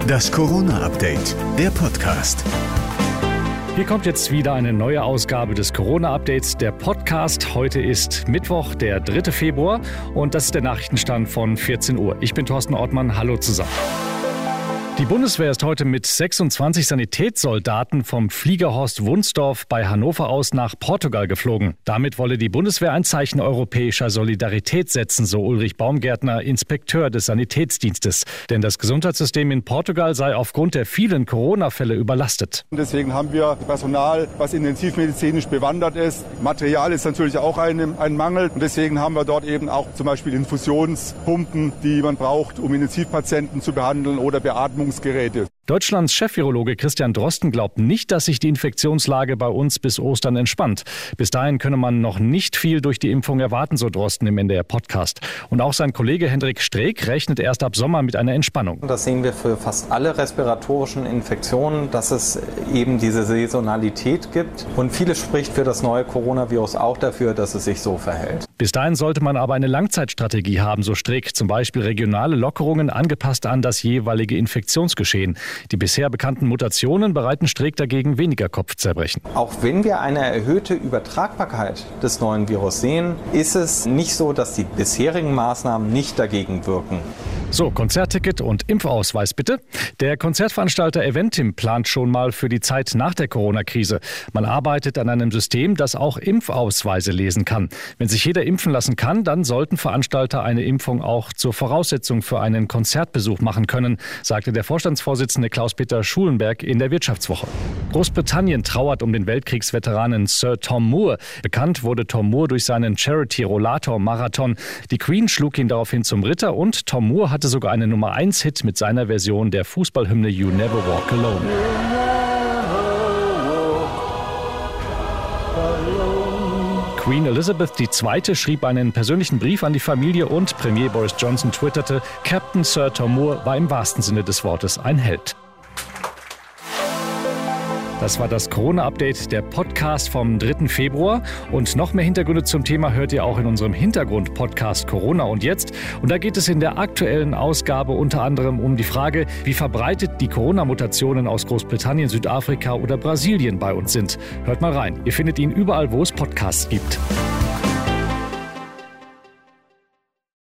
Das Corona-Update, der Podcast. Hier kommt jetzt wieder eine neue Ausgabe des Corona-Updates, der Podcast. Heute ist Mittwoch, der 3. Februar und das ist der Nachrichtenstand von 14 Uhr. Ich bin Thorsten Ortmann. Hallo zusammen. Die Bundeswehr ist heute mit 26 Sanitätssoldaten vom Flieger Horst Wunsdorf bei Hannover aus nach Portugal geflogen. Damit wolle die Bundeswehr ein Zeichen europäischer Solidarität setzen, so Ulrich Baumgärtner, Inspekteur des Sanitätsdienstes. Denn das Gesundheitssystem in Portugal sei aufgrund der vielen Corona-Fälle überlastet. Deswegen haben wir Personal, was intensivmedizinisch bewandert ist. Material ist natürlich auch ein, ein Mangel. Und deswegen haben wir dort eben auch zum Beispiel Infusionspumpen, die man braucht, um Intensivpatienten zu behandeln oder Beatmungs Beatmungsgeräte. Deutschlands Chefvirologe Christian Drosten glaubt nicht, dass sich die Infektionslage bei uns bis Ostern entspannt. Bis dahin könne man noch nicht viel durch die Impfung erwarten, so Drosten im NDR Podcast. Und auch sein Kollege Hendrik Streeck rechnet erst ab Sommer mit einer Entspannung. Das sehen wir für fast alle respiratorischen Infektionen, dass es eben diese Saisonalität gibt. Und vieles spricht für das neue Coronavirus auch dafür, dass es sich so verhält. Bis dahin sollte man aber eine Langzeitstrategie haben, so Streeck. Zum Beispiel regionale Lockerungen angepasst an das jeweilige Infektionsgeschehen. Die bisher bekannten Mutationen bereiten Streeck dagegen weniger Kopfzerbrechen. Auch wenn wir eine erhöhte Übertragbarkeit des neuen Virus sehen, ist es nicht so, dass die bisherigen Maßnahmen nicht dagegen wirken. So, Konzertticket und Impfausweis bitte. Der Konzertveranstalter Eventim plant schon mal für die Zeit nach der Corona-Krise. Man arbeitet an einem System, das auch Impfausweise lesen kann. Wenn sich jeder impfen lassen kann, dann sollten Veranstalter eine Impfung auch zur Voraussetzung für einen Konzertbesuch machen können, sagte der Vorstandsvorsitzende Klaus-Peter Schulenberg in der Wirtschaftswoche. Großbritannien trauert um den Weltkriegsveteranen Sir Tom Moore. Bekannt wurde Tom Moore durch seinen Charity-Rollator-Marathon. Die Queen schlug ihn daraufhin zum Ritter und Tom Moore hat hatte sogar einen Nummer 1 Hit mit seiner Version der Fußballhymne You Never Walk Alone. Queen Elizabeth II. schrieb einen persönlichen Brief an die Familie und Premier Boris Johnson twitterte, Captain Sir Tom Moore war im wahrsten Sinne des Wortes ein Held. Das war das Corona-Update, der Podcast vom 3. Februar. Und noch mehr Hintergründe zum Thema hört ihr auch in unserem Hintergrund-Podcast Corona und jetzt. Und da geht es in der aktuellen Ausgabe unter anderem um die Frage, wie verbreitet die Corona-Mutationen aus Großbritannien, Südafrika oder Brasilien bei uns sind. Hört mal rein. Ihr findet ihn überall, wo es Podcasts gibt.